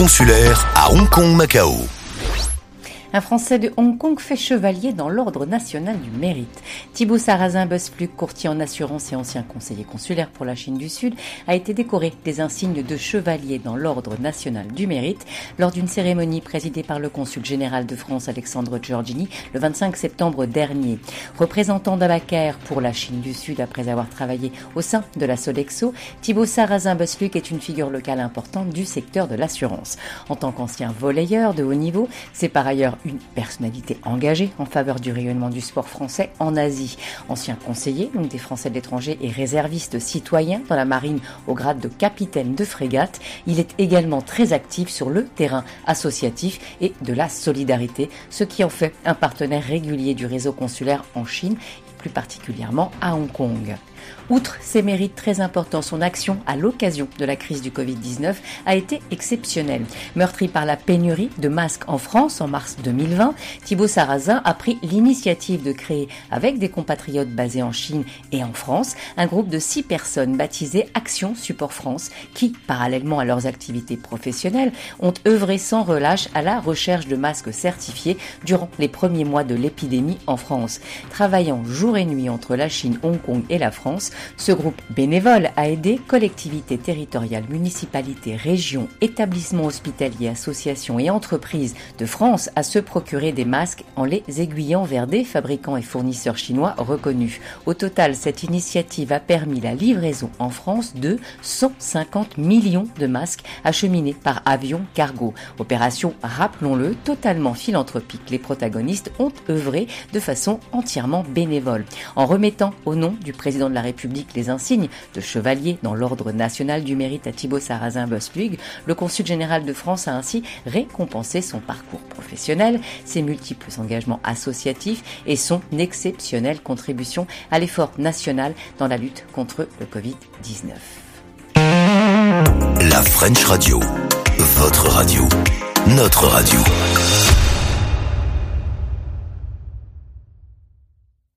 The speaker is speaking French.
consulaire à Hong Kong, Macao. Un Français de Hong Kong fait chevalier dans l'Ordre national du mérite. Thibaut Sarrazin Buspluk, courtier en assurance et ancien conseiller consulaire pour la Chine du Sud, a été décoré des insignes de chevalier dans l'Ordre national du mérite lors d'une cérémonie présidée par le consul général de France Alexandre Giorgini le 25 septembre dernier. Représentant d'Abaker pour la Chine du Sud après avoir travaillé au sein de la Sodexo, Thibaut Sarrazin Buspluk est une figure locale importante du secteur de l'assurance. En tant qu'ancien volleyeur de haut niveau, c'est par ailleurs une personnalité engagée en faveur du rayonnement du sport français en Asie. Ancien conseiller donc des Français de l'étranger et réserviste citoyen dans la marine au grade de capitaine de frégate, il est également très actif sur le terrain associatif et de la solidarité, ce qui en fait un partenaire régulier du réseau consulaire en Chine plus particulièrement à Hong Kong. Outre ses mérites très importants, son action à l'occasion de la crise du Covid-19 a été exceptionnelle. Meurtri par la pénurie de masques en France en mars 2020, Thibaut Sarrazin a pris l'initiative de créer, avec des compatriotes basés en Chine et en France, un groupe de six personnes baptisé Action Support France qui, parallèlement à leurs activités professionnelles, ont œuvré sans relâche à la recherche de masques certifiés durant les premiers mois de l'épidémie en France. Travaillant jour et nuit entre la Chine, Hong Kong et la France, ce groupe bénévole a aidé collectivités territoriales, municipalités, régions, établissements hospitaliers, associations et entreprises de France à se procurer des masques en les aiguillant vers des fabricants et fournisseurs chinois reconnus. Au total, cette initiative a permis la livraison en France de 150 millions de masques acheminés par avion cargo. Opération, rappelons-le, totalement philanthropique. Les protagonistes ont œuvré de façon entièrement bénévole. En remettant au nom du président de la République les insignes de chevalier dans l'Ordre national du mérite à Thibaut Sarrazin Bosplug, le consul général de France a ainsi récompensé son parcours professionnel, ses multiples engagements associatifs et son exceptionnelle contribution à l'effort national dans la lutte contre le Covid-19. La French Radio, votre radio, notre radio.